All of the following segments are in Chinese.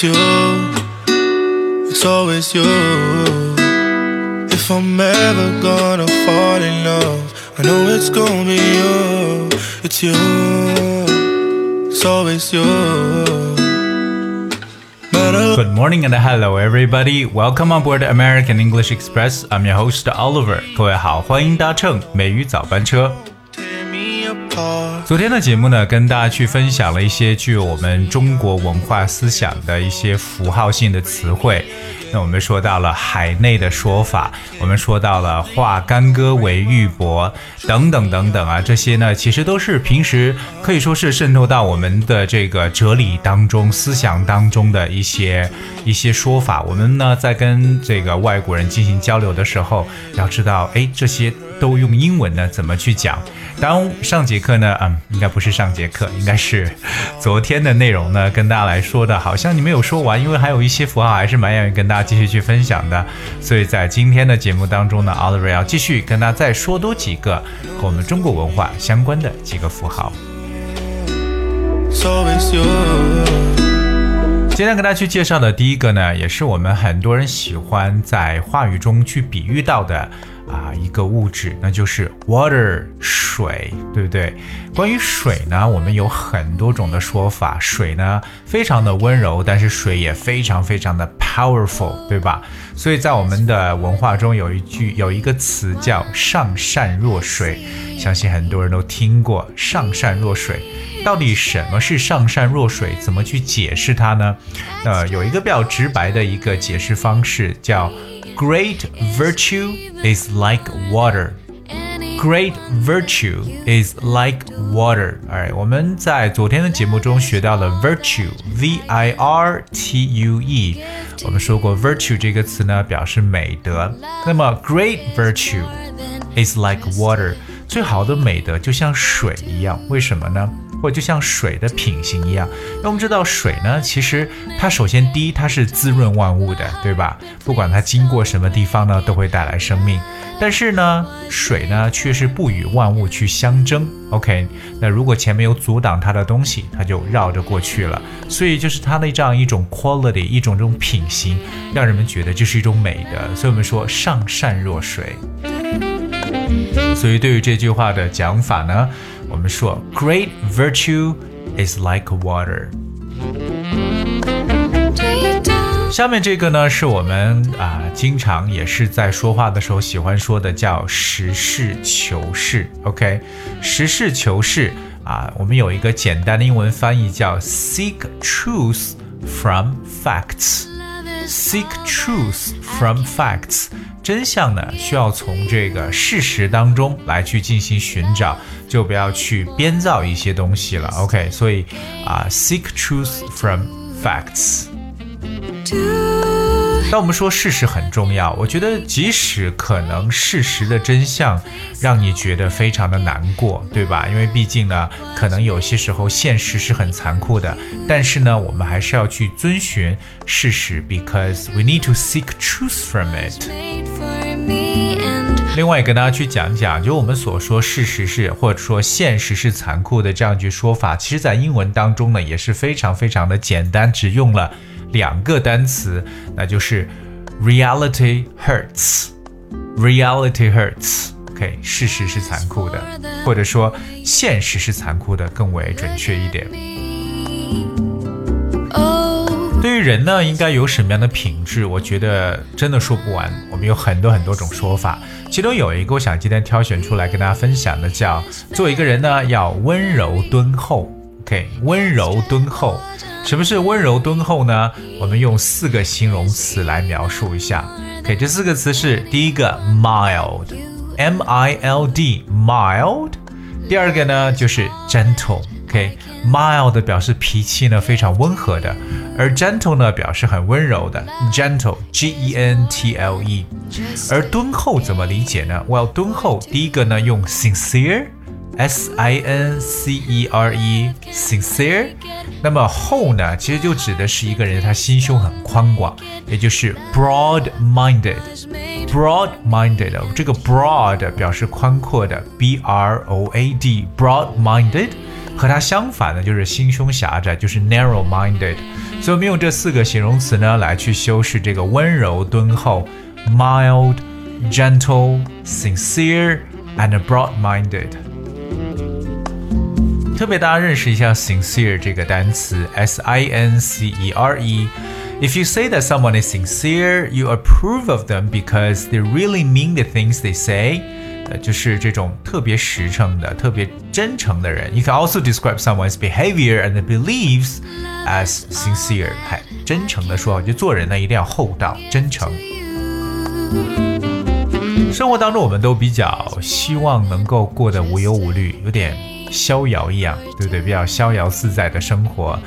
It's you, it's always you. If I'm ever gonna fall in love, I know it's gonna be you. It's you, it's always you. Good morning and hello everybody. Welcome on board American English Express. I'm your host Oliver. 各位好，欢迎搭乘美语早班车。 昨天的节目呢，跟大家去分享了一些具有我们中国文化思想的一些符号性的词汇。那我们说到了海内的说法，我们说到了化干戈为玉帛等等等等啊，这些呢，其实都是平时可以说是渗透到我们的这个哲理当中、思想当中的一些一些说法。我们呢，在跟这个外国人进行交流的时候，要知道，哎，这些都用英文呢怎么去讲？当上节课呢，嗯，应该不是上节课，应该是昨天的内容呢，跟大家来说的，好像你没有说完，因为还有一些符号还是蛮愿意跟大家继续去分享的。所以在今天的节目当中呢，Oliver 要继续跟大家再说多几个和我们中国文化相关的几个符号。今天跟大家去介绍的第一个呢，也是我们很多人喜欢在话语中去比喻到的。啊，一个物质，那就是 water 水，对不对？关于水呢，我们有很多种的说法。水呢，非常的温柔，但是水也非常非常的 powerful，对吧？所以在我们的文化中，有一句有一个词叫上善若水，相信很多人都听过。上善若水，到底什么是上善若水？怎么去解释它呢？呃，有一个比较直白的一个解释方式叫。Great virtue is like water. Great virtue is like water. Alright，我们在昨天的节目中学到了 virtue，v i r t u e。我们说过 virtue 这个词呢，表示美德。那么 great virtue is like water，最好的美德就像水一样。为什么呢？ 或者就像水的品行一样，那我们知道水呢，其实它首先第一，它是滋润万物的，对吧？不管它经过什么地方呢，都会带来生命。但是呢，水呢却是不与万物去相争。OK，那如果前面有阻挡它的东西，它就绕着过去了。所以就是它的这样一种 quality，一种这种品行，让人们觉得这是一种美的。所以我们说上善若水。所以对于这句话的讲法呢？我们说，Great virtue is like water。下面这个呢，是我们啊经常也是在说话的时候喜欢说的，叫实事求是。OK，实事求是啊，我们有一个简单的英文翻译叫 seek truth from facts。seek truth from facts。 真相呢，需要从这个事实当中来去进行寻找，就不要去编造一些东西了。OK，所以啊，seek truth from facts。当我们说事实很重要，我觉得即使可能事实的真相让你觉得非常的难过，对吧？因为毕竟呢，可能有些时候现实是很残酷的，但是呢，我们还是要去遵循事实，because we need to seek truth from it。另外，也跟大家去讲讲，就我们所说事实是或者说现实是残酷的这样一句说法，其实在英文当中呢也是非常非常的简单，只用了。两个单词，那就是 reality hurts，reality hurts。OK，事实是残酷的，或者说现实是残酷的，更为准确一点。人呢，应该有什么样的品质？我觉得真的说不完。我们有很多很多种说法，其中有一个我想今天挑选出来跟大家分享的，叫做一个人呢要温柔敦厚。OK，温柔敦厚。什么是温柔敦厚呢？我们用四个形容词来描述一下。OK，这四个词是第一个 mild，M I L D，mild。第二个呢就是 gentle gentle，OK，mild 表示脾气呢非常温和的，而 gentle 呢表示很温柔的，gentle，G E N T L E。而敦厚怎么理解呢？Well，敦厚第一个呢用 sincere。 S I N C E R E，sincere。那么后呢，其实就指的是一个人他心胸很宽广，也就是 broad-minded。broad-minded，这个 broad 表示宽阔的，B R O A D，broad-minded。 和它相反的就是心胸狭窄，就是 narrow-minded。所以我们用这四个形容词呢来去修饰这个温柔敦厚，mild、gentle、sincere and broad-minded。特别大家认识一下 sincere 这个单词，s i n c e r e。If you say that someone is sincere, you approve of them because they really mean the things they say. 就是这种特别实诚的、特别真诚的人。You can also describe someone's behavior and beliefs as sincere。嗨真诚的说，就做人呢一定要厚道、真诚。生活当中，我们都比较希望能够过得无忧无虑，有点逍遥一样，对不对？比较逍遥自在的生活，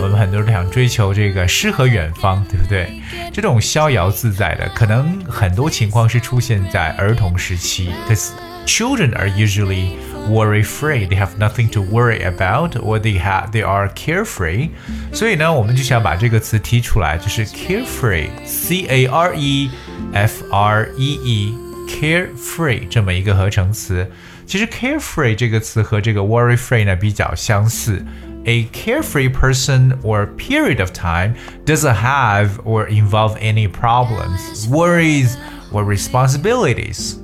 我们很多人都想追求这个诗和远方，对不对？这种逍遥自在的，可能很多情况是出现在儿童时期，because children are usually worry free, they have nothing to worry about, or they have they are carefree。所以呢，我们就想把这个词提出来，就是 carefree，c a r e f r e e，carefree 这么一个合成词。其实 carefree 这个词和这个 worry free 呢比较相似。A carefree person or period of time doesn't have or involve any problems, worries, or responsibilities.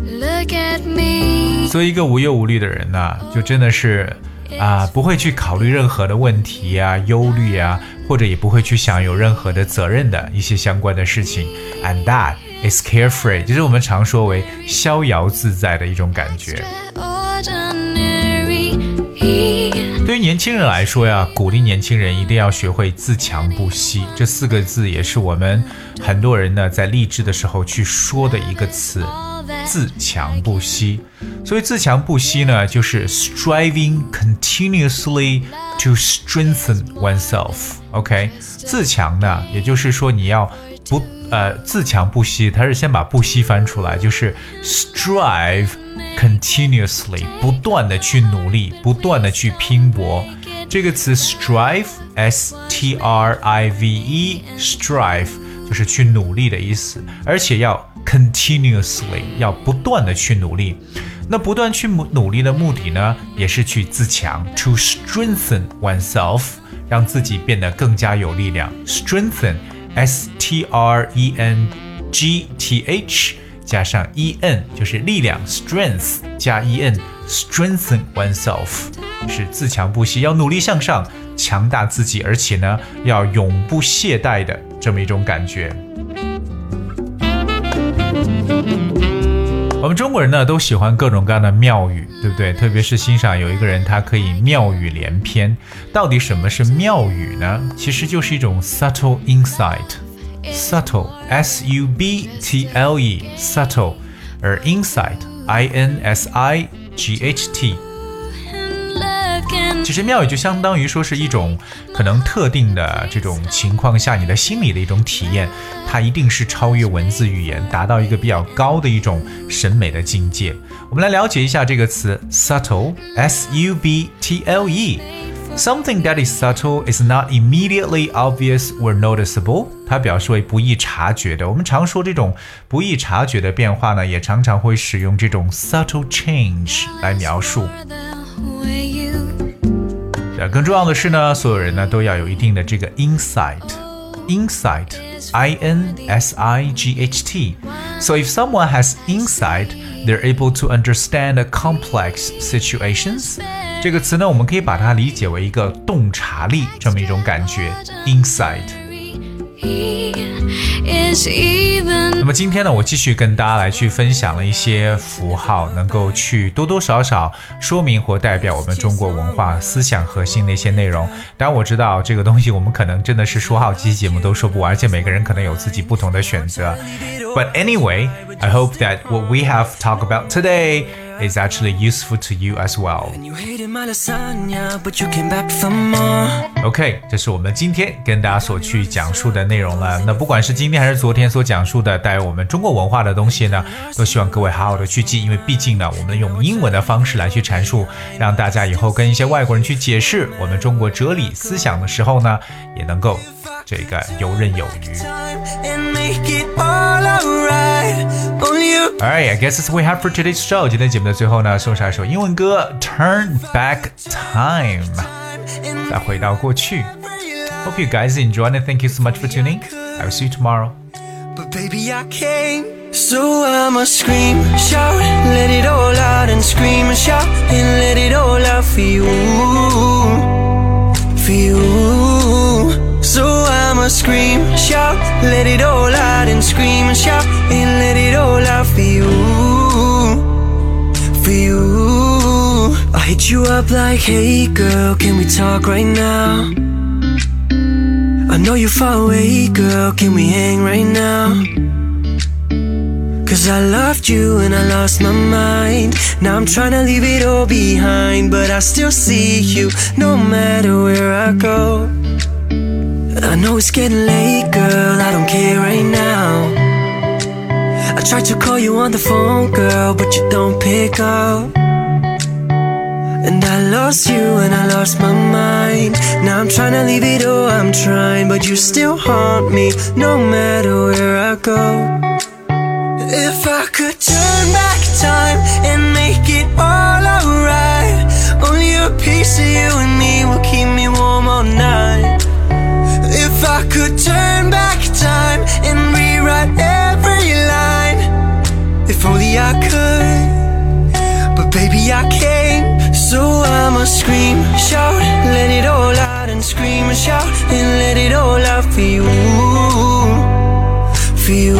Look at me. 所以一个无忧无虑的人呢，就真的是啊，不会去考虑任何的问题啊、忧虑啊，或者也不会去想有任何的责任的一些相关的事情。And that is carefree，就是我们常说为逍遥自在的一种感觉。对于年轻人来说呀，鼓励年轻人一定要学会自强不息。这四个字也是我们很多人呢在励志的时候去说的一个词，自强不息。所以自强不息呢，就是 striving continuously to strengthen oneself。OK，自强呢，也就是说你要不。呃，自强不息，他是先把不息翻出来，就是 strive continuously，不断的去努力，不断的去拼搏。这个词 strive，s t r i v e，strive 就是去努力的意思，而且要 continuously，要不断的去努力。那不断去努努力的目的呢，也是去自强，to strengthen oneself，让自己变得更加有力量，strengthen。T R E N G T H 加上 E N 就是力量，strength 加 E N，strengthen oneself 是自强不息，要努力向上，强大自己，而且呢要永不懈怠的这么一种感觉。我们中国人呢都喜欢各种各样的妙语，对不对？特别是欣赏有一个人，他可以妙语连篇。到底什么是妙语呢？其实就是一种 subtle insight Subtle, s u b t l e, subtle，而 insight，i n s i g h t。其实妙语就相当于说是一种可能特定的这种情况下你的心理的一种体验，它一定是超越文字语言，达到一个比较高的一种审美的境界。我们来了解一下这个词 subtle，s u b t l e。Something that is subtle is not immediately obvious or noticeable。它表示为不易察觉的。我们常说这种不易察觉的变化呢，也常常会使用这种 subtle change 来描述。更重要的是呢，所有人呢都要有一定的这个 insight，insight，i n s i g h t。So if someone has insight, they're able to understand complex situations。这个词呢，我们可以把它理解为一个洞察力这么一种感觉，insight。 那么今天呢，我继续跟大家来去分享了一些符号，能够去多多少少说明或代表我们中国文化思想核心的一些内容。当然我知道这个东西我们可能真的是说好几期节目都说不完，而且每个人可能有自己不同的选择。But anyway, I hope that what we have talked about today is actually useful to you as well. OK，这是我们今天跟大家所去讲述的内容了。那不管是今天还是昨天所讲述的带有我们中国文化的东西呢，都希望各位好好的去记，因为毕竟呢，我们用英文的方式来去阐述，让大家以后跟一些外国人去解释我们中国哲理思想的时候呢，也能够这个游刃有余。 And make it all alright. Only you Alright, I guess that's what we have for today's show. 今天节目的最后呢，送上一首英文歌《Turn Back Time》， and 再回到过去。Hope you guys enjoyed and thank you so much for tuning. I will see you tomorrow. But baby, I came. So I'ma scream, shout, let it all out and scream and shout and let it all out for you, for you. So I'ma scream, shout, let it all out and scream and shout and let it all out for you, for you. I hit you up like, hey girl, can we talk right now? I know you're far away, girl. Can we hang right now? Cause I loved you and I lost my mind. Now I'm trying to leave it all behind, but I still see you no matter where I go. I know it's getting late, girl. I don't care right now. I tried to call you on the phone, girl, but you don't pick up. And I lost you and I lost my mind. Now I'm trying to leave it all, I'm trying, but you still haunt me no matter where I go. If I could turn back time and make it for you.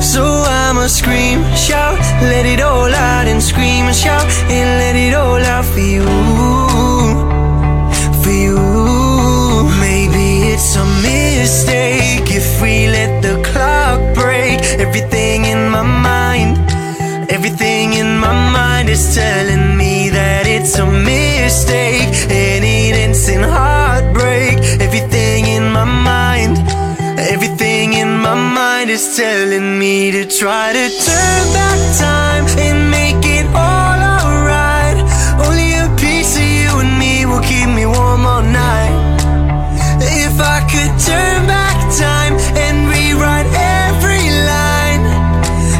So I'ma scream, shout, let it all out and scream and shout and let it all out for you, for you. Maybe it's a mistake if we let the clock break everything in my mind. Everything in my mind is telling me that it's a mistake is telling me to try to turn back time and make it all alright. Only a piece of you and me will keep me warm all night. If I could turn back time and rewrite every line,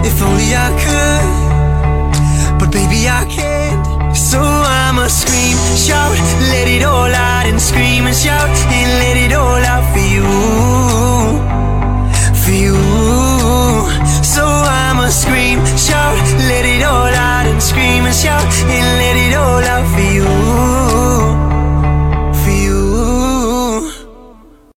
if only I could, but baby I can't. So I'ma scream, shout, let it all out, and scream and shout, and let it all out for you. show.